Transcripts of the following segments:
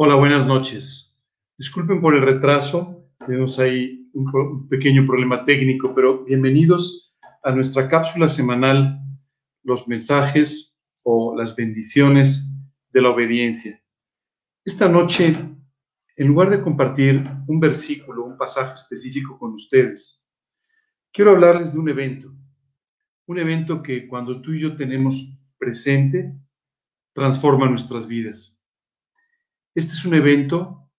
Hola, buenas noches. Disculpen por el retraso, tenemos ahí un, un, pequeño problema técnico, pero bienvenidos a nuestra cápsula semanal, los mensajes o las bendiciones de la obediencia. Esta noche, en lugar de compartir un versículo, un pasaje específico con ustedes, quiero hablarles de un evento, un evento que cuando tú y yo tenemos presente, transforma nuestras vidas. Este es un evento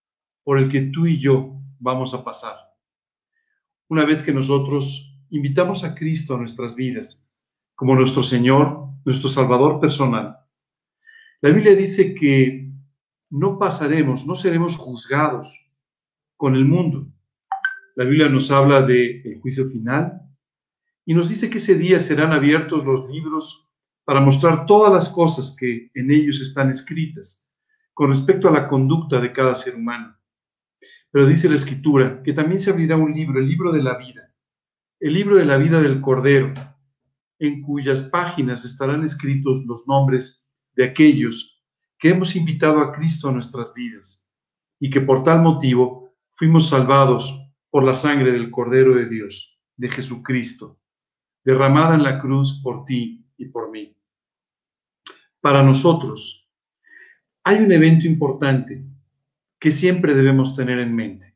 por el que tú y yo vamos a pasar. Una vez que nosotros invitamos a Cristo a nuestras vidas como nuestro Señor, nuestro Salvador personal, la Biblia dice que no pasaremos, no seremos juzgados con el mundo. La Biblia nos habla del juicio final y nos dice que ese día serán abiertos los libros para mostrar todas las cosas que en ellos están escritas con respecto a la conducta de cada ser humano. Pero dice la escritura que también se abrirá un libro, el libro de la vida, el libro de la vida del Cordero, en cuyas páginas estarán escritos los nombres de aquellos que hemos invitado a Cristo a nuestras vidas y que por tal motivo fuimos salvados por la sangre del Cordero de Dios, de Jesucristo, derramada en la cruz por ti y por mí. Para nosotros, hay un evento importante que siempre debemos tener en mente.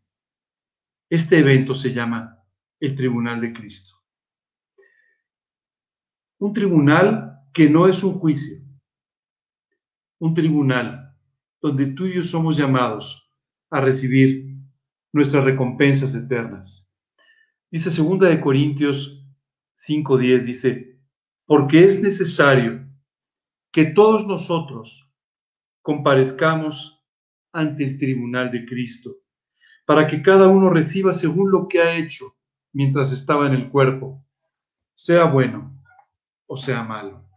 Este evento se llama el Tribunal de Cristo. Un tribunal que no es un juicio. Un tribunal donde tú y yo somos llamados a recibir nuestras recompensas eternas. Dice segunda de Corintios 5:10 dice, porque es necesario que todos nosotros comparezcamos ante el tribunal de Cristo, para que cada uno reciba según lo que ha hecho mientras estaba en el cuerpo, sea bueno o sea malo.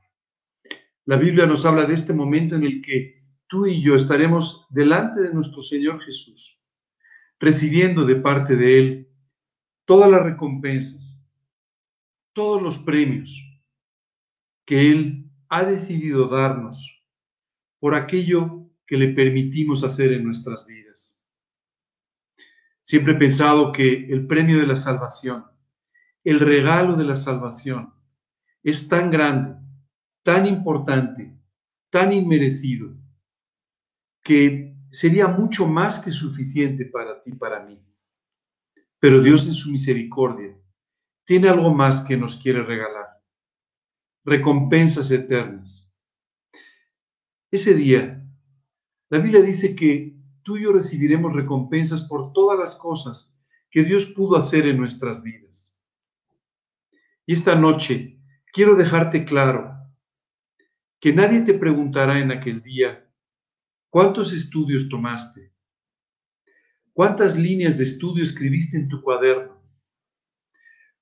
La Biblia nos habla de este momento en el que tú y yo estaremos delante de nuestro Señor Jesús, recibiendo de parte de Él todas las recompensas, todos los premios que Él ha decidido darnos por aquello que le permitimos hacer en nuestras vidas. Siempre he pensado que el premio de la salvación, el regalo de la salvación, es tan grande, tan importante, tan inmerecido, que sería mucho más que suficiente para ti, para mí. Pero Dios en su misericordia tiene algo más que nos quiere regalar. Recompensas eternas ese día, la Biblia dice que tú y yo recibiremos recompensas por todas las cosas que Dios pudo hacer en nuestras vidas. Y esta noche quiero dejarte claro que nadie te preguntará en aquel día cuántos estudios tomaste, cuántas líneas de estudio escribiste en tu cuaderno,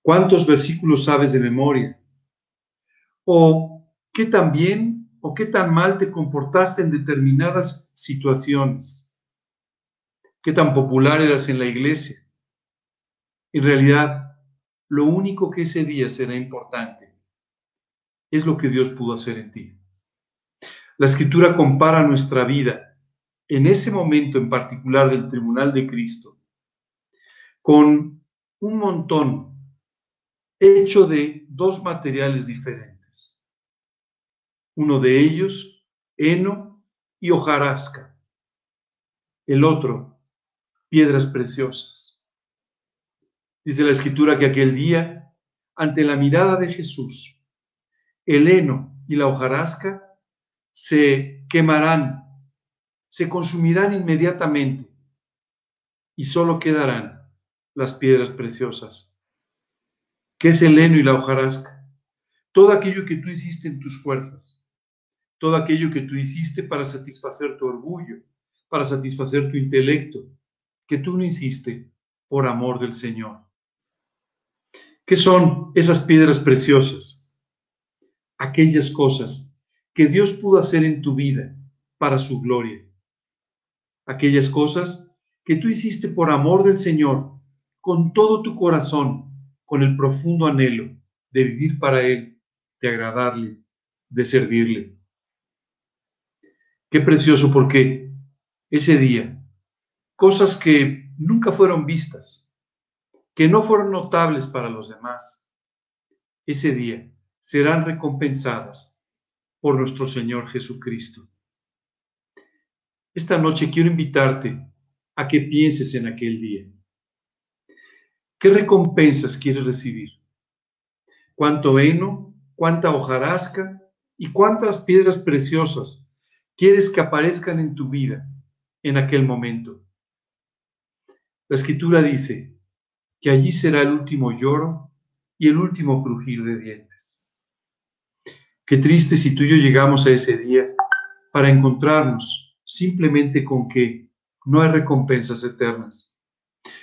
cuántos versículos sabes de memoria, o qué también o qué tan mal te comportaste en determinadas situaciones, qué tan popular eras en la iglesia. En realidad, lo único que ese día será importante es lo que Dios pudo hacer en ti. La escritura compara nuestra vida en ese momento en particular del tribunal de Cristo con un montón hecho de dos materiales diferentes uno de ellos heno y hojarasca, el otro piedras preciosas. Dice la escritura que aquel día, ante la mirada de Jesús, el heno y la hojarasca se quemarán, se consumirán inmediatamente y solo quedarán las piedras preciosas. ¿Qué es el heno y la hojarasca? Todo aquello que tú hiciste en tus fuerzas, todo aquello que tú hiciste para satisfacer tu orgullo, para satisfacer tu intelecto, que tú no hiciste por amor del Señor. ¿Qué son esas piedras preciosas? Aquellas cosas que Dios pudo hacer en tu vida para su gloria. Aquellas cosas que tú hiciste por amor del Señor, con todo tu corazón, con el profundo anhelo de vivir para Él, de agradarle, de servirle. Qué precioso porque ese día, cosas que nunca fueron vistas, que no fueron notables para los demás, ese día serán recompensadas por nuestro Señor Jesucristo. Esta noche quiero invitarte a que pienses en aquel día. ¿Qué recompensas quieres recibir? ¿Cuánto heno, cuánta hojarasca y cuántas piedras preciosas quieres que aparezcan en tu vida en aquel momento? La escritura dice que allí será el último lloro y el último crujir de dientes. Qué triste si tú y yo llegamos a ese día para encontrarnos simplemente con que no hay recompensas eternas,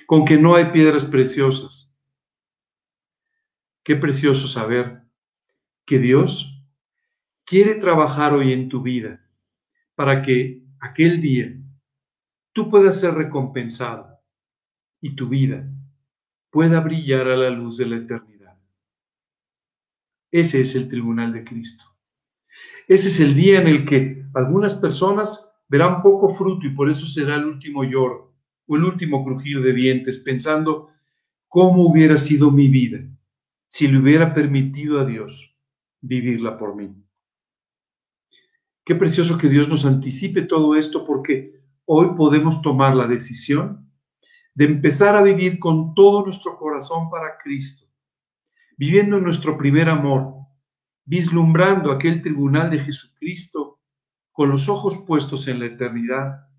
con que no hay piedras preciosas. Qué precioso saber que Dios quiere trabajar hoy en tu vida para que aquel día tú puedas ser recompensado y tu vida pueda brillar a la luz de la eternidad. Ese es el tribunal de Cristo. Ese es el día en el que algunas personas verán poco fruto y por eso será el último lloro o el último crujir de dientes, pensando cómo hubiera sido mi vida si le hubiera permitido a Dios vivirla por mí. Qué precioso que Dios nos anticipe todo esto porque hoy podemos tomar la decisión de empezar a vivir con todo nuestro corazón para Cristo, viviendo nuestro primer amor, vislumbrando aquel tribunal de Jesucristo con los ojos puestos en la eternidad,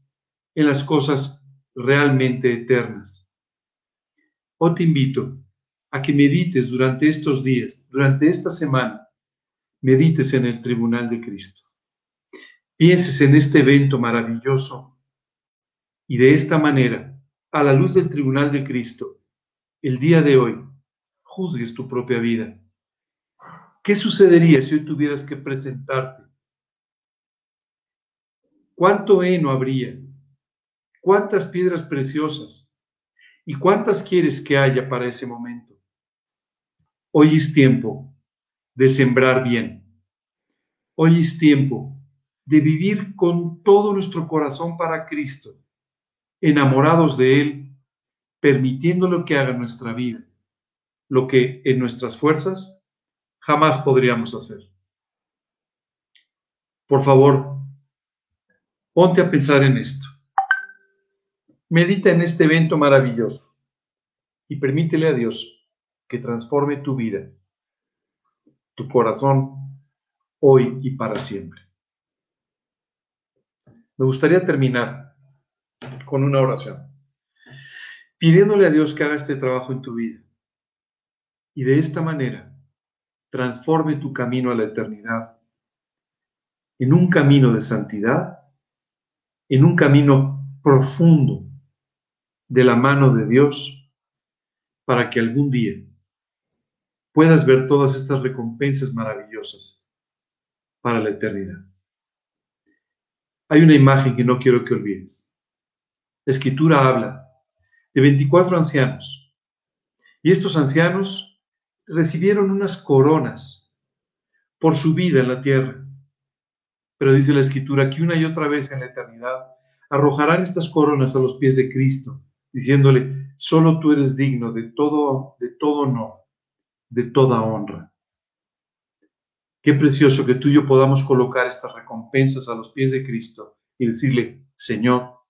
en las cosas realmente eternas. Hoy te invito a que medites durante estos días, durante esta semana, medites en el tribunal de Cristo. Pienses en este evento maravilloso y de esta manera a la luz del tribunal de Cristo, el día de hoy, juzgues tu propia vida. ¿Qué sucedería si hoy tuvieras que presentarte? ¿Cuánto heno habría? ¿Cuántas piedras preciosas? ¿Y cuántas quieres que haya para ese momento? Hoy es tiempo de sembrar bien. Hoy es tiempo de vivir con todo nuestro corazón para Cristo enamorados de Él, permitiéndolo que haga nuestra vida, lo que en nuestras fuerzas jamás podríamos hacer. Por favor, ponte a pensar en esto. Medita en este evento maravilloso y permítele a Dios que transforme tu vida, tu corazón, hoy y para siempre. Me gustaría terminar con una oración, pidiéndole a Dios que haga este trabajo en tu vida y de esta manera transforme tu camino a la eternidad en un camino de santidad, en un camino profundo de la mano de Dios, para que algún día puedas ver todas estas recompensas maravillosas para la eternidad. Hay una imagen que no quiero que olvides. La escritura habla de 24 ancianos. Y estos ancianos recibieron unas coronas por su vida en la tierra. Pero dice la escritura que una y otra vez en la eternidad arrojarán estas coronas a los pies de Cristo, diciéndole, solo tú eres digno de todo, de todo honor, de toda honra. Qué precioso que tú y yo podamos colocar estas recompensas a los pies de Cristo y decirle, Señor,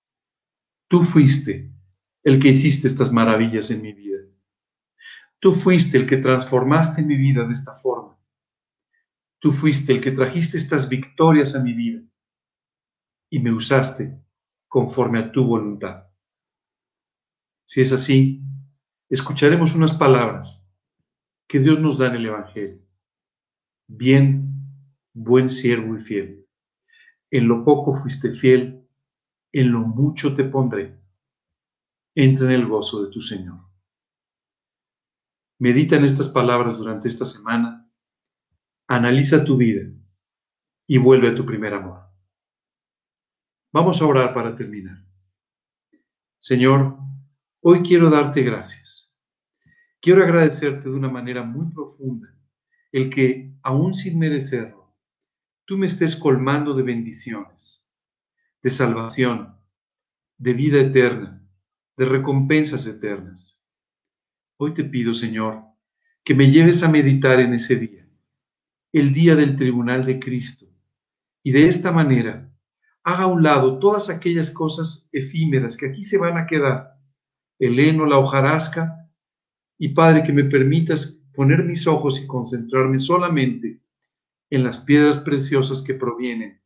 Tú fuiste el que hiciste estas maravillas en mi vida. Tú fuiste el que transformaste mi vida de esta forma. Tú fuiste el que trajiste estas victorias a mi vida y me usaste conforme a tu voluntad. Si es así, escucharemos unas palabras que Dios nos da en el Evangelio. Bien, buen siervo y fiel. En lo poco fuiste fiel, en lo mucho te pondré. Entra en el gozo de tu Señor. Medita en estas palabras durante esta semana, analiza tu vida y vuelve a tu primer amor. Vamos a orar para terminar. Señor, hoy quiero darte gracias. Quiero agradecerte de una manera muy profunda el que, aún sin merecerlo, tú me estés colmando de bendiciones de salvación, de vida eterna, de recompensas eternas. Hoy te pido, Señor, que me lleves a meditar en ese día, el día del tribunal de Cristo, y de esta manera haga a un lado todas aquellas cosas efímeras que aquí se van a quedar, el heno, la hojarasca, y Padre, que me permitas poner mis ojos y concentrarme solamente en las piedras preciosas que provienen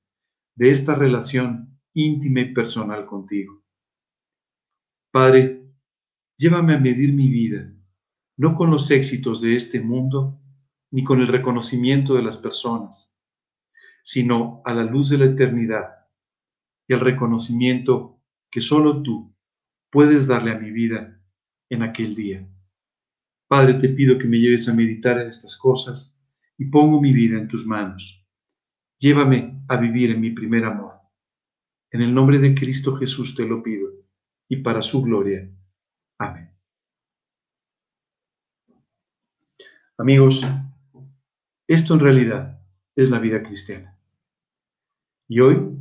de esta relación íntima y personal contigo. Padre, llévame a medir mi vida, no con los éxitos de este mundo, ni con el reconocimiento de las personas, sino a la luz de la eternidad y al reconocimiento que solo tú puedes darle a mi vida en aquel día. Padre, te pido que me lleves a meditar en estas cosas y pongo mi vida en tus manos. Llévame a vivir en mi primer amor. En el nombre de Cristo Jesús te lo pido y para su gloria. Amén. Amigos, esto en realidad es la vida cristiana. Y hoy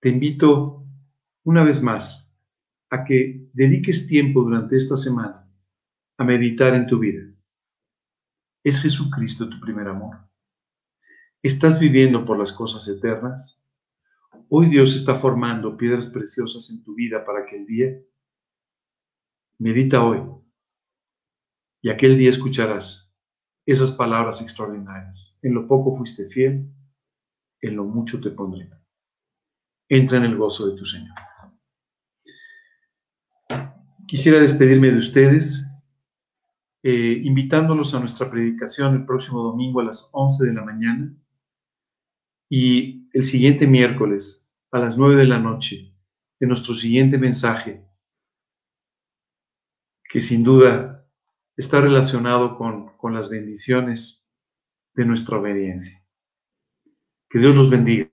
te invito una vez más a que dediques tiempo durante esta semana a meditar en tu vida. ¿Es Jesucristo tu primer amor? ¿Estás viviendo por las cosas eternas? Hoy Dios está formando piedras preciosas en tu vida para aquel día. Medita hoy y aquel día escucharás esas palabras extraordinarias. En lo poco fuiste fiel, en lo mucho te pondré entra en el gozo de tu Señor. Quisiera despedirme de ustedes, eh, invitándolos a nuestra predicación el próximo domingo a las 11 de la mañana y el siguiente miércoles a las 9 de la noche de nuestro siguiente mensaje, que sin duda está relacionado con, con las bendiciones de nuestra obediencia. Que Dios los bendiga.